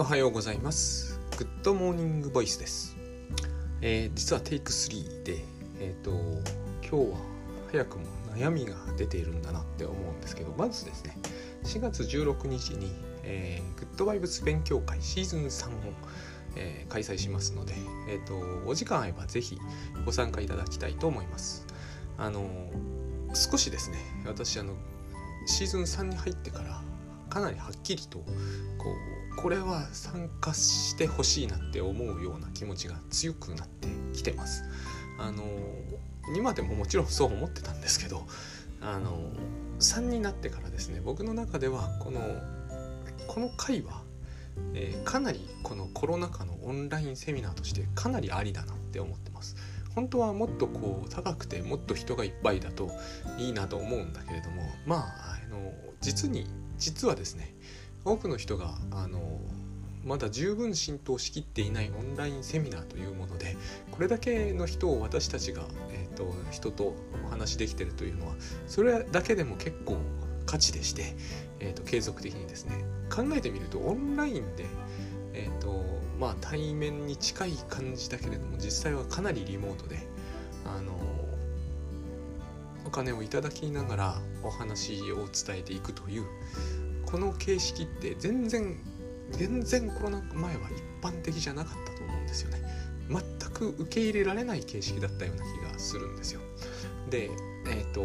おはようございます。グッドモーニングボイスです、えー実はテイク3でえっ、と今日は早くも悩みが出ているんだなって思うんですけどまずですね4月16日に、えーグッドバイブス勉強会シーズン3を、えー開催しますので、えー、とお時間合えばぜひご参加いただきたいと思います。あの少しですね私あのシーズン3に入ってからかなりはっきりとこうこれは参加してほしいなって思うような気持ちが強くなってきてます。あの今でももちろんそう思ってたんですけどあの3になってからですね僕の中ではこのこの回は、えーかなりこのコロナ禍のオンラインセミナーとしてかなりありだなって思ってます。本当はもっとこう高くてもっと人がいっぱいだといいなと思うんだけれどもまああの実に実はですね多くの人があのまだ十分浸透しきっていないオンラインセミナーというものでこれだけの人を私たちが、えー、と人とお話しできてるというのはそれだけでも結構価値でして、えー、と継続的にですね考えてみるとオンラインで、えーとまあ、対面に近い感じだけれども実際はかなりリモートであのお金をいただきながらお話を伝えていくというこの形式って全然全然コロナ前は一般的じゃなかったと思うんですよね。全く受け入れられない形式だったような気がするんですよ。でえっ、と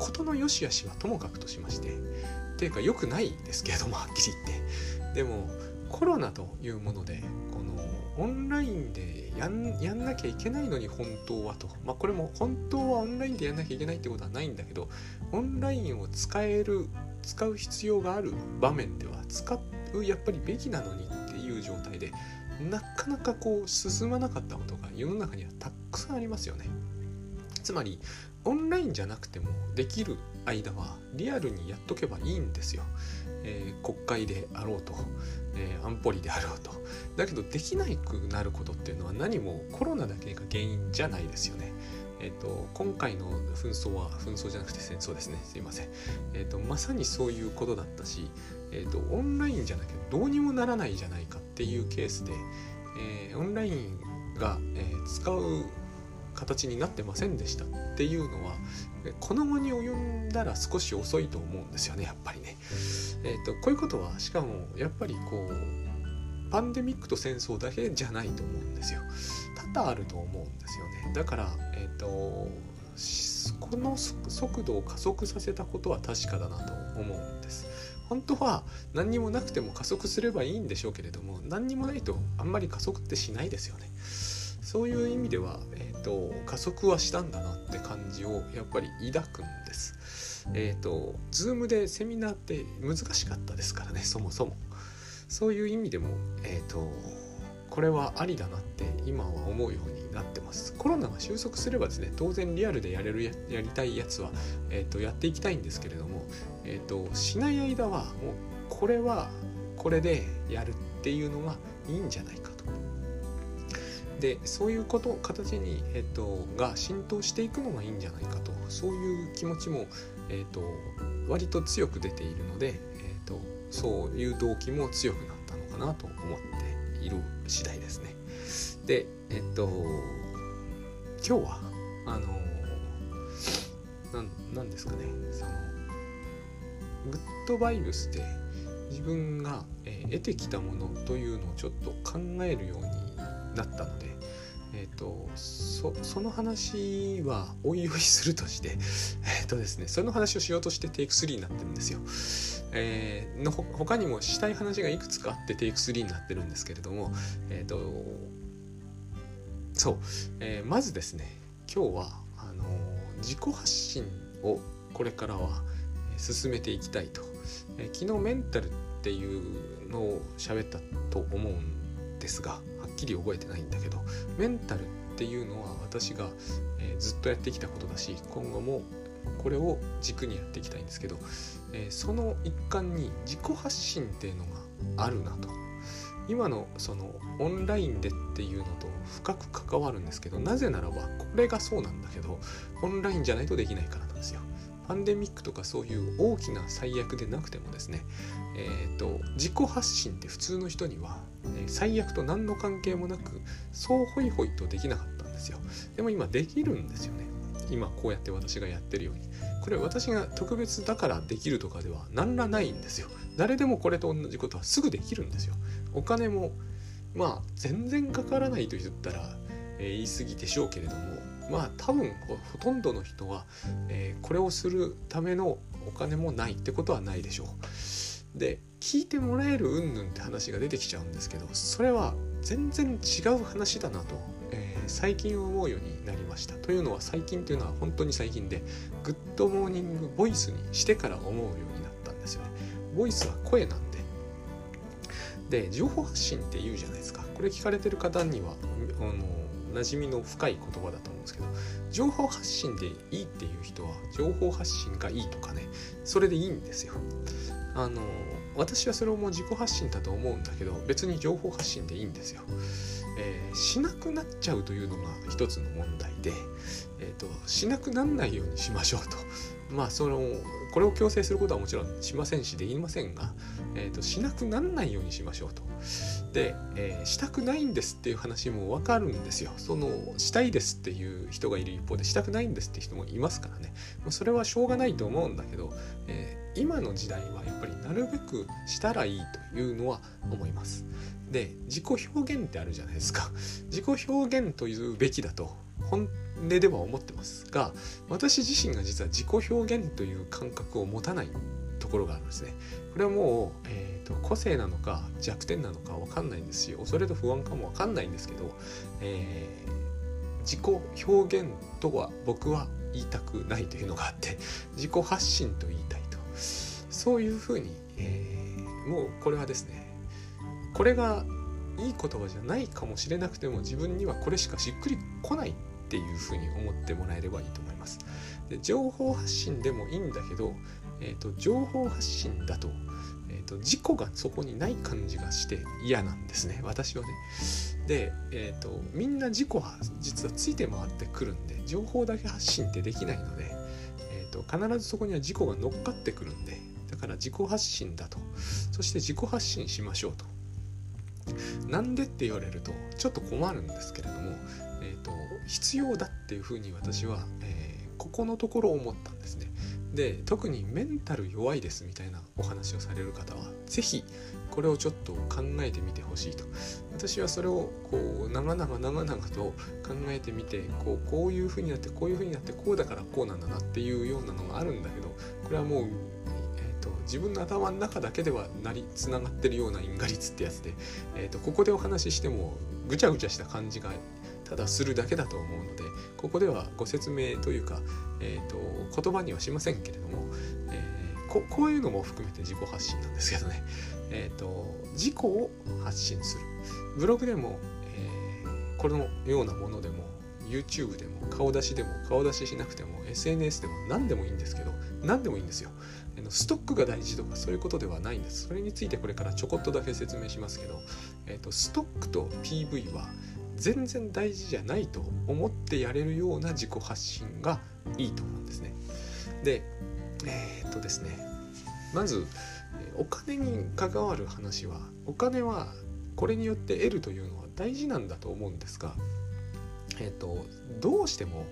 事の良し悪しはともかくとしましてっていうか良くないですけれどもはっきり言って。でもコロナというものでこのオンラインでやんやんなきゃいけないのに本当はと。まあこれも本当はオンラインでやんなきゃいけないってことはないんだけどオンラインを使える使う必要がある場面では使うやっぱりべきなのにっていう状態でなかなかこう進まなかったことが世の中にはたくさんありますよね。つまりオンラインじゃなくてもできる間はリアルにやっとけばいいんですよ、えー国会であろうと、えー安保理であろうと。だけどできなくなることっていうのは何もコロナだけが原因じゃないですよね。えっと今回の紛争は紛争じゃなくて戦争ですね。すいません、えっとまさにそういうことだったし、えっとオンラインじゃなきゃどうにもならないじゃないかっていうケースで、えーオンラインが、えー使う形になってませんでしたっていうのはこの後に及んだら少し遅いと思うんですよねやっぱりね。えっとこういうことはしかもやっぱりこうパンデミックと戦争だけじゃないと思うんですよ。多々あると思うんですよね。だからえっ、とこの速度を加速させたことは確かだなと思うんです。本当は何にもなくても加速すればいいんでしょうけれども何にもないとあんまり加速ってしないですよね。そういう意味では、えー、と加速はしたんだなって感じをやっぱり抱くんです。えっ、と Zoom でセミナーって難しかったですからねそもそも。そういう意味でも、えー、とこれはありだなって今は思うようになってます。コロナが収束すればですね当然リアルでやれるやりたいやつは、えー、とやっていきたいんですけれども、えー、としない間はもうこれはこれでやるっていうのがいいんじゃないか。でそういうこと形に、えっと、が浸透していくのがいいんじゃないかとそういう気持ちも、えっと、割と強く出ているので、えっと、そういう動機も強くなったのかなと思っている次第ですね。でえっと今日はあのななんですかねそのグッドバイブスで自分が、えー得てきたものというのをちょっと考えるようになったので、えー、とそその話はおいおいするとして、えーとですね、その話をしようとしてテイク3になってるんですよ。えーのほ他にもしたい話がいくつかあってテイク3になってるんですけれども、えー、とそう、えーまずですね今日はあの自己発信をこれからは進めていきたいと、えー昨日メンタルっていうのを喋ったと思うんですがっきり覚えてないんだけどメンタルっていうのは私が、えーずっとやってきたことだし今後もこれを軸にやっていきたいんですけど、えーその一環に自己発信っていうのがあるなと今のそのオンラインでっていうのと深く関わるんですけどなぜならばこれがそうなんだけどオンラインじゃないとできないからなんですよ。パンデミックとかそういう大きな最悪でなくてもですね、えーと、自己発信って普通の人には、最悪と何の関係もなくそうホイホイとできなかったんですよ。でも今できるんですよね。今こうやって私がやってるようにこれ私が特別だからできるとかでは何らないんですよ。誰でもこれと同じことはすぐできるんですよ。お金もまあ全然かからないと言ったら、えー、言い過ぎでしょうけれどもまあ多分ほとんどの人は、えー、これをするためのお金もないってことはないでしょう。で聞いてもらえる云々って話が出てきちゃうんですけどそれは全然違う話だなと、えー、最近思うようになりました。というのは最近というのは本当に最近でグッドモーニングボイスにしてから思うようになったんですよね。ボイスは声なんで。で情報発信って言うじゃないですか。これ聞かれてる方にはあの馴染みの深い言葉だと思うんですけど情報発信でいいっていう人は情報発信がいいとかねそれでいいんですよ。あの私はそれをも自己発信だと思うんだけど別に情報発信でいいんですよ。えー、しなくなっちゃうというのが一つの問題で、えーと、しなくなんないようにしましょうと。まあそのこれを強制することはもちろんしませんしできませんが、えーと、しなくなんないようにしましょうと。で、えー、したくないんですっていう話もわかるんですよ。そのしたいですっていう人がいる一方でしたくないんですって人もいますからね。それはしょうがないと思うんだけど、えー、今の時代はやっぱりなるべくしたらいいというのは思います。で自己表現ってあるじゃないですか。自己表現というべきだと本音では思ってますが私自身が実は自己表現という感覚を持たないところがあるんですね。これはもう、えーと、個性なのか弱点なのか分かんないんですよ恐れと不安かも分かんないんですけど、えー、自己表現とは僕は言いたくないというのがあって自己発信と言いたいそういうふうに、えー、もうこれはですねこれがいい言葉じゃないかもしれなくても自分にはこれしかしっくりこないっていうふうに思ってもらえればいいと思います。で情報発信でもいいんだけど、えーと、情報発信だと,、えーと、事故がそこにない感じがして嫌なんですね私はね。で、えーと、みんな事故は実はついて回ってくるんで情報だけ発信ってできないので、と必ずそこには事故が乗っかってくるんでだから自己発信だとそして自己発信しましょうと。なんでって言われるとちょっと困るんですけれども、えーと、必要だっていうふうに私は、えー、ここのところ思ったで。特にメンタル弱いですみたいなお話をされる方は是非これをちょっと考えてみてほしいと私はそれをこう長々長々と考えてみてこうこういうふうになってこういうふうになってこうだからこうなんだなっていうようなのがあるんだけどこれはもうと、自分の頭の中だけではなりつながってるような因果率ってやつで、えーと、ここでお話ししてもぐちゃぐちゃした感じがただするだけだと思うのでここではご説明というか、えーと、言葉にはしませんけれども、えー、ここういうのも含めて自己発信なんですけどね、えーと、自己を発信する。ブログでも、えー、このようなものでも YouTube でも顔出しでも顔出ししなくても SNS でも何でもいいんですけど何でもいいんですよ。ストックが大事とかそういうことではないんです。それについてこれからちょこっとだけ説明しますけど、えーと、ストックと PV は全然大事じゃないと思ってやれるような自己発信がいいと思うんですね。でえー、っとですね。まずお金に関わる話はお金はこれによって得るというのは大事なんだと思うんですがえーとどうしても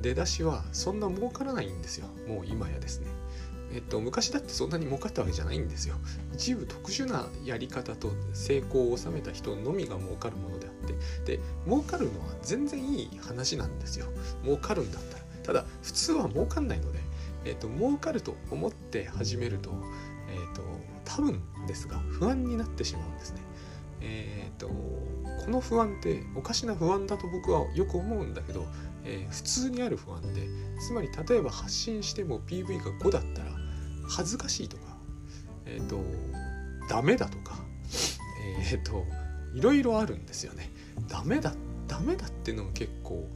出だしはそんな儲からないんですよ。もう今やですね。えっと、昔だってそんなに儲かったわけじゃないんですよ。一部特殊なやり方と成功を収めた人のみが儲かるものであって、で、儲かるのは全然いい話なんですよ。儲かるんだったら。ただ、普通は儲かんないので、えっと、儲かると思って始めると、えっと、多分ですが、不安になってしまうんですね。えっと、この不安っておかしな不安だと僕はよく思うんだけど、えー、普通にある不安でつまり例えば発信しても PV が5だったら恥ずかしいとか、えっ、ー、と、ダメだとか、えっ、ー、と、いろいろあるんですよね。ダメだ、ダメだっていうのが結構、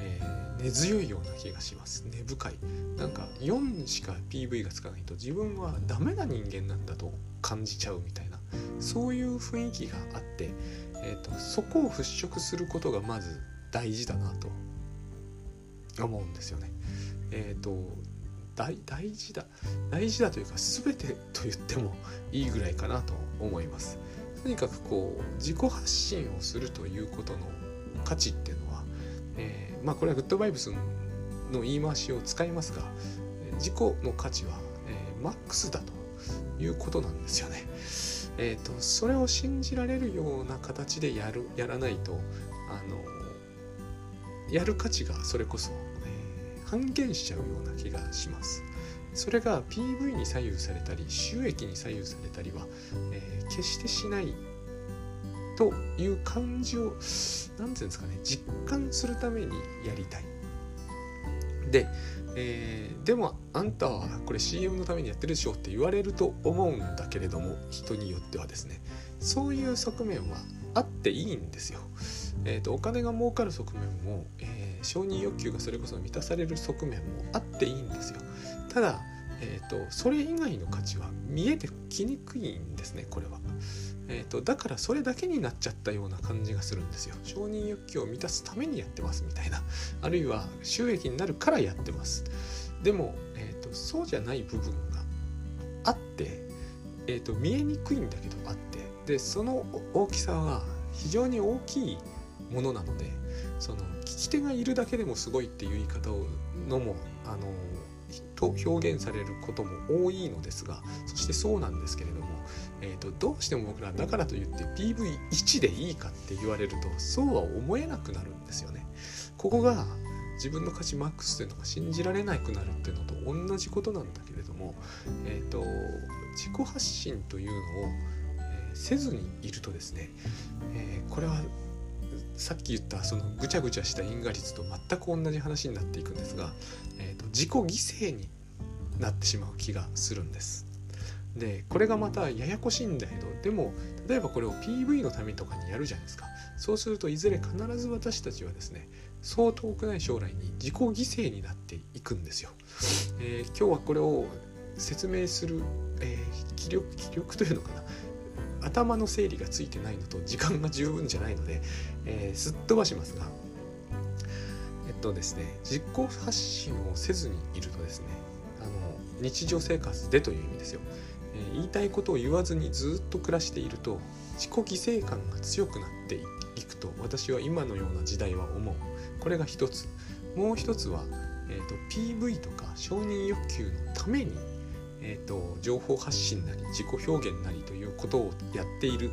えー、根強いような気がします。根深い。なんか4しか PV がつかないと自分はダメな人間なんだと感じちゃうみたいな、そういう雰囲気があって、えーと、そこを払拭することがまず大事だなと思うんですよね。えっ、ー、と大大事だ大事だというか全てと言ってもいいぐらいかなと思いますとにかくこう自己発信をするということの価値っていうのは、えー、まあこれはグッドバイブスの言い回しを使いますが自己の価値は、えー、マックスだということなんですよね。えーと、それを信じられるような形でやるやらないとあのやる価値がそれこそ、半減しちゃうような気がします。それが PV に左右されたり収益に左右されたりは、えー、決してしないという感じを何て言うんですかね実感するためにやりたい。で、えー、でもあんたはこれ CM のためにやってるでしょって言われると思うんだけれども人によってはですねそういう側面はあっていいんですよ。えーと、お金が儲かる側面も、えー、承認欲求がそれこそ満たされる側面もあっていいんですよ。ただ、えーと、それ以外の価値は見えてきにくいんですねこれは。えーと、だからそれだけになっちゃったような感じがするんですよ。承認欲求を満たすためにやってますみたいな。あるいは収益になるからやってます。でも、えーと、そうじゃない部分があって、えーと、見えにくいんだけどあってでその大きさは非常に大きいものなのでその聞き手がいるだけでもすごいっていう言い方をのもあのと表現されることも多いのですがそしてそうなんですけれども、えーと、どうしても僕らだからといって PV1 でいいかって言われるとそうは思えなくなるんですよね。ここが自分の価値マックスというのが信じられなくなるっていうのと同じことなんだけれども、えーと、自己発信というのを、えー、せずにいるとですね、えー、これはさっき言ったそのぐちゃぐちゃした因果率と全く同じ話になっていくんですが、えーと、自己犠牲になってしまう気がするんです。でこれがまたややこしいんだけどでも例えばこれを PV のためとかにやるじゃないですかそうするといずれ必ず私たちはですねそう遠くない将来に自己犠牲になっていくんですよ。えー、今日はこれを説明する、えー、気力気力というのかな頭の整理がついてないのと時間が十分じゃないので、えー、すっ飛ばしますがえっとですね実行発信をせずにいるとですねあの日常生活でという意味ですよ、えー、言いたいことを言わずにずっと暮らしていると自己犠牲感が強くなっていくと私は今のような時代は思う。これが一つ。もう一つは、えーと、PV とか承認欲求のために、えーと、情報発信なり自己表現なりということをやっている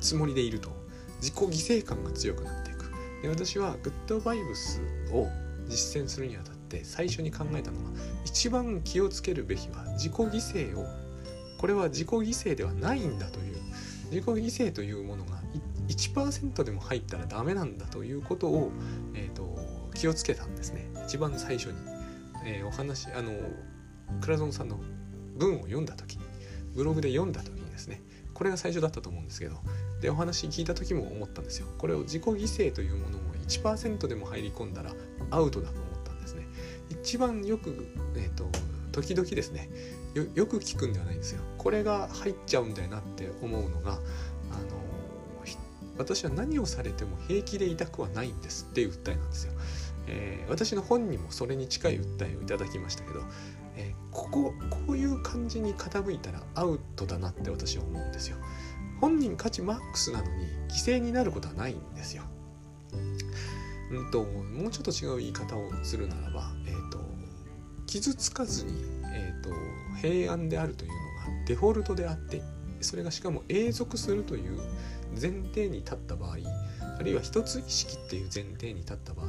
つもりでいると。自己犠牲感が強くなっていく。で私はグッドバイブスを実践するにあたって最初に考えたのは一番気をつけるべきは自己犠牲をこれは自己犠牲ではないんだという。自己犠牲というものが1%でも入ったらダメなんだということを、えーと、気をつけたんですね。一番最初に、えー、お話あの倉園さんの文を読んだ時にブログで読んだ時にですねこれが最初だったと思うんですけどでお話聞いた時も思ったんですよ。これを自己犠牲というものも1%でも入り込んだらアウトだと思ったんですね。一番よく、えーと、と時々ですねよく聞くんではないんですよ。これが入っちゃうんだよなって思うのがあの私は何をされても平気で痛くはないんですっていう訴えなんですよ。えー、私の本にもそれに近い訴えをいただきましたけど、えー、こここういう感じに傾いたらアウトだなって私は思うんですよ。本人価値マックスなのに犠牲になることはないんですよ。うんともうちょっと違う言い方をするならば、えーと、傷つかずに、えーと平安であるというのがデフォルトであってそれがしかも永続するという前提に立った場合あるいは一つ意識っていう前提に立った場合、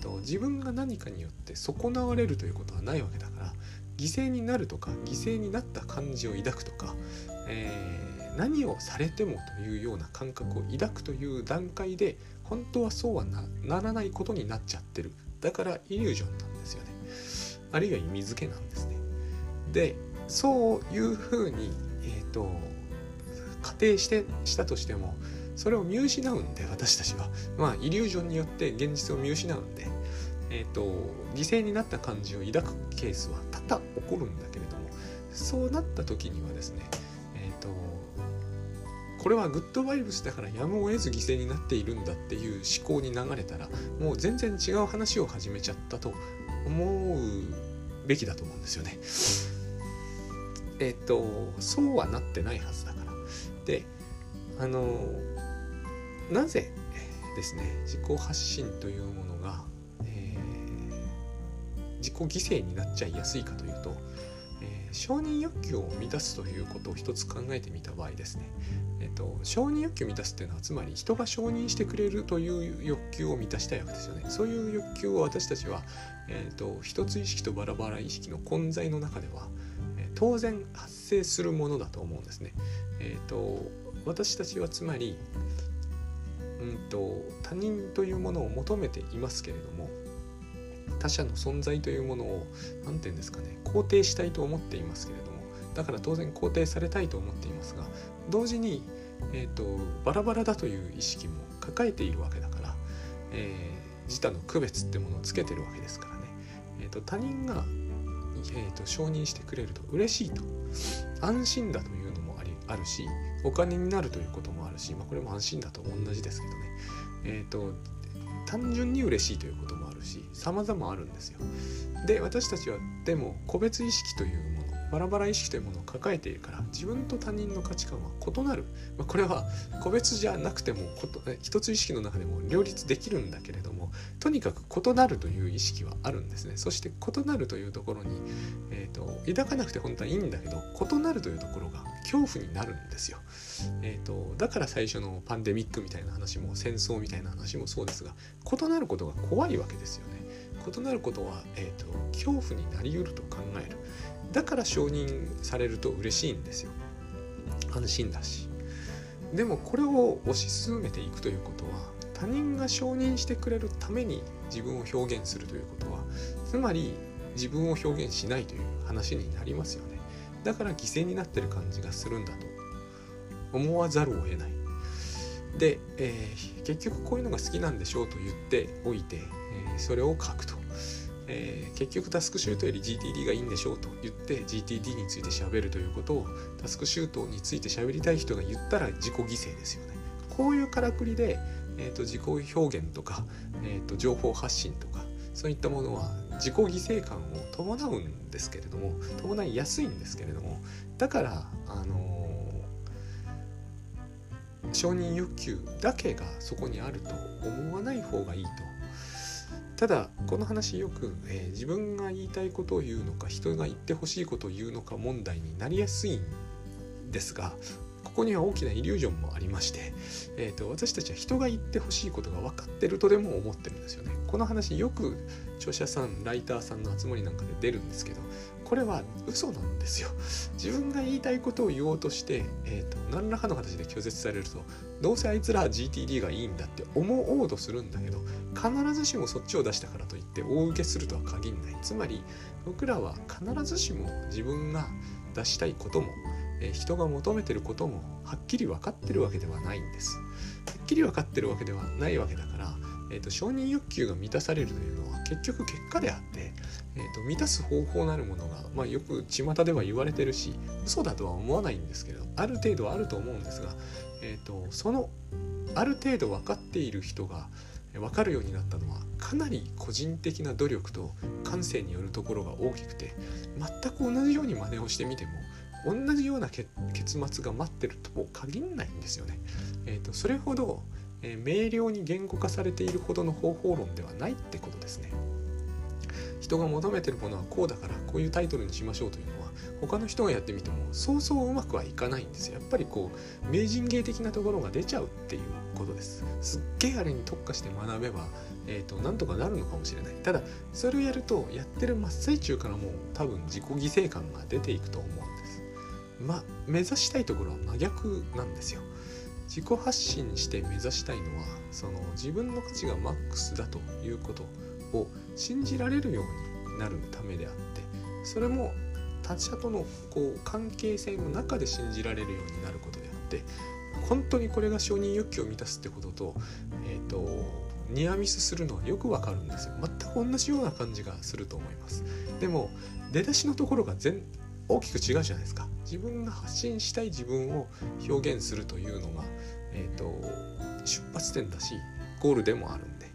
と、自分が何かによって損なわれるということはないわけだから犠牲になるとか犠牲になった感じを抱くとか、えー、何をされてもというような感覚を抱くという段階で本当はそうはならないことになっちゃってる。だからイリュージョンなんですよね。あるいは意味付けなんですね。でそういうふうにえっ、ー、と仮定してしたとしてもそれを見失うんで私たちはまあイリュージョンによって現実を見失うんでえ、ー、と犠牲になった感じを抱くケースは多々起こるんだけれどもそうなった時にはですねえっ、ー、とこれはグッドバイブスだからやむを得ず犠牲になっているんだっていう思考に流れたらもう全然違う話を始めちゃったと思うべきだと思うんですよね。えっ、とそうはなってないはずだから。であのなぜですね自己発信というものが、えー、自己犠牲になっちゃいやすいかというと、えー、承認欲求を満たすということを一つ考えてみた場合ですね、えーと、承認欲求を満たすっていうのはつまり人が承認してくれるという欲求を満たしたいわけですよねそういう欲求を私たちは、えーと、一つ意識とバラバラ意識の混在の中では、え、当然発生するものだと思うんですね。えーと私たちはつまりうんと他人というものを求めていますけれども他者の存在というものを何て言うんですかね肯定したいと思っていますけれどもだから当然肯定されたいと思っていますが同時に、えーと、バラバラだという意識も抱えているわけだから、えー、自他の区別ってものをつけてるわけですからね、えーと、他人が、えーと承認してくれると嬉しいと安心だというあるしお金になるということもあるし、まあ、これも安心だと同じですけどね、えーと、単純に嬉しいということもあるし様々あるんですよ。で私たちはでも個別意識というものバラバラ意識というものを抱えているから自分と他人の価値観は異なる、まあ、これは個別じゃなくても一つ意識の中でも両立できるんだけれどもとにかく異なるという意識はあるんですね。そして異なるというところに、えーと、抱かなくて本当はいいんだけど異なるというところが恐怖になるんですよ、えーと、だから最初のパンデミックみたいな話も戦争みたいな話もそうですが異なることが怖いわけですよね。異なることは、えーと恐怖になりうると考える。だから承認されると嬉しいんですよ。安心だし。でもこれを推し進めていくということは他人が承認してくれるために自分を表現するということはつまり自分を表現しないという話になりますよね。だから犠牲になってる感じがするんだと思わざるを得ない。で、えー、結局こういうのが好きなんでしょうと言っておいて、えー、それを書くと。えー、結局タスクシュートより GTD がいいんでしょうと言って GTD について喋るということをタスクシュートについて喋りたい人が言ったら自己犠牲ですよね。こういうからくりで、えーと、自己表現とか、えーと、情報発信とかそういったものは自己犠牲感を伴うんですけれども伴いやすいんですけれどもだからあのー、承認欲求だけがそこにあると思わない方がいいとただこの話よく、えー、自分が言いたいことを言うのか人が言ってほしいことを言うのか問題になりやすいんですがここには大きなイリュージョンもありまして、えーと、私たちは人が言ってほしいことが分かってるとでも思ってるんですよね。この話よく著者さんライターさんの集まりなんかで出るんですけどこれは嘘なんですよ。自分が言いたいことを言おうとして、えーと、何らかの形で拒絶されるとどうせあいつらは GTD がいいんだって思おうとするんだけど必ずしもそっちを出したからといって大受けするとは限らないつまり僕らは必ずしも自分が出したいことも、え、人が求めてることもはっきり分かってるわけではないんです。はっきり分かってるわけではないわけだからえーと、承認欲求が満たされるというのは結局結果であって、えーと、満たす方法なるものが、まあ、よく巷では言われてるし嘘だとは思わないんですけどある程度あると思うんですが、えーと、そのある程度分かっている人が分かるようになったのはかなり個人的な努力と感性によるところが大きくて全く同じように真似をしてみても同じような結末が待ってるとも限らないんですよね。えー、とそれほどえー、明瞭に言語化されているほどの方法論ではないってことですね。人が求めてるものはこうだからこういうタイトルにしましょうというのは他の人がやってみてもそうそううまくはいかないんです。やっぱりこう名人芸的なところが出ちゃうっていうことです。すっげえあれに特化して学べば、えーと、なんとかなるのかもしれない。ただそれをやるとやってる真っ最中からもう多分自己犠牲感が出ていくと思うんです。まあ目指したいところは真逆なんですよ。自己発信して目指したいのはその自分の価値がマックスだということを信じられるようになるためであってそれも他者とのこう関係性の中で信じられるようになることであって本当にこれが承認欲求を満たすってことと,、えーと、ニアミスするのはよくわかるんですよ。全く同じような感じがすると思います。でも出だしのところが全大きく違うじゃないですか。自分が発信したい自分を表現するというのが、えーと、出発点だしゴールでもあるんで。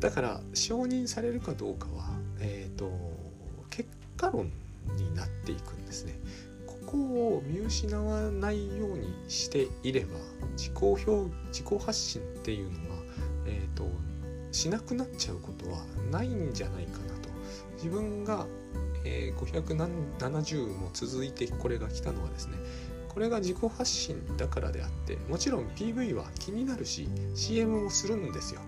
だから承認されるかどうかは、えーと、結果論になっていくんですね。ここを見失わないようにしていれば自己表自己発信っていうのは、えーと、しなくなっちゃうことはないんじゃないかなと自分が、えー、570も続いてこれが来たのはですねこれが自己発信だからであってもちろん PV は気になるし CM もするんですよ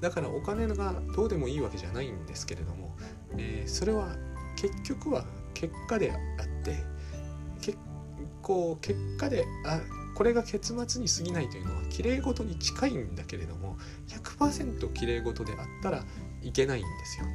だからお金がどうでもいいわけじゃないんですけれども、えー、それは結局は結果であって結構結果であこれが結末に過ぎないというのはきれい事に近いんだけれども100%綺麗事であったらいけないんですよ。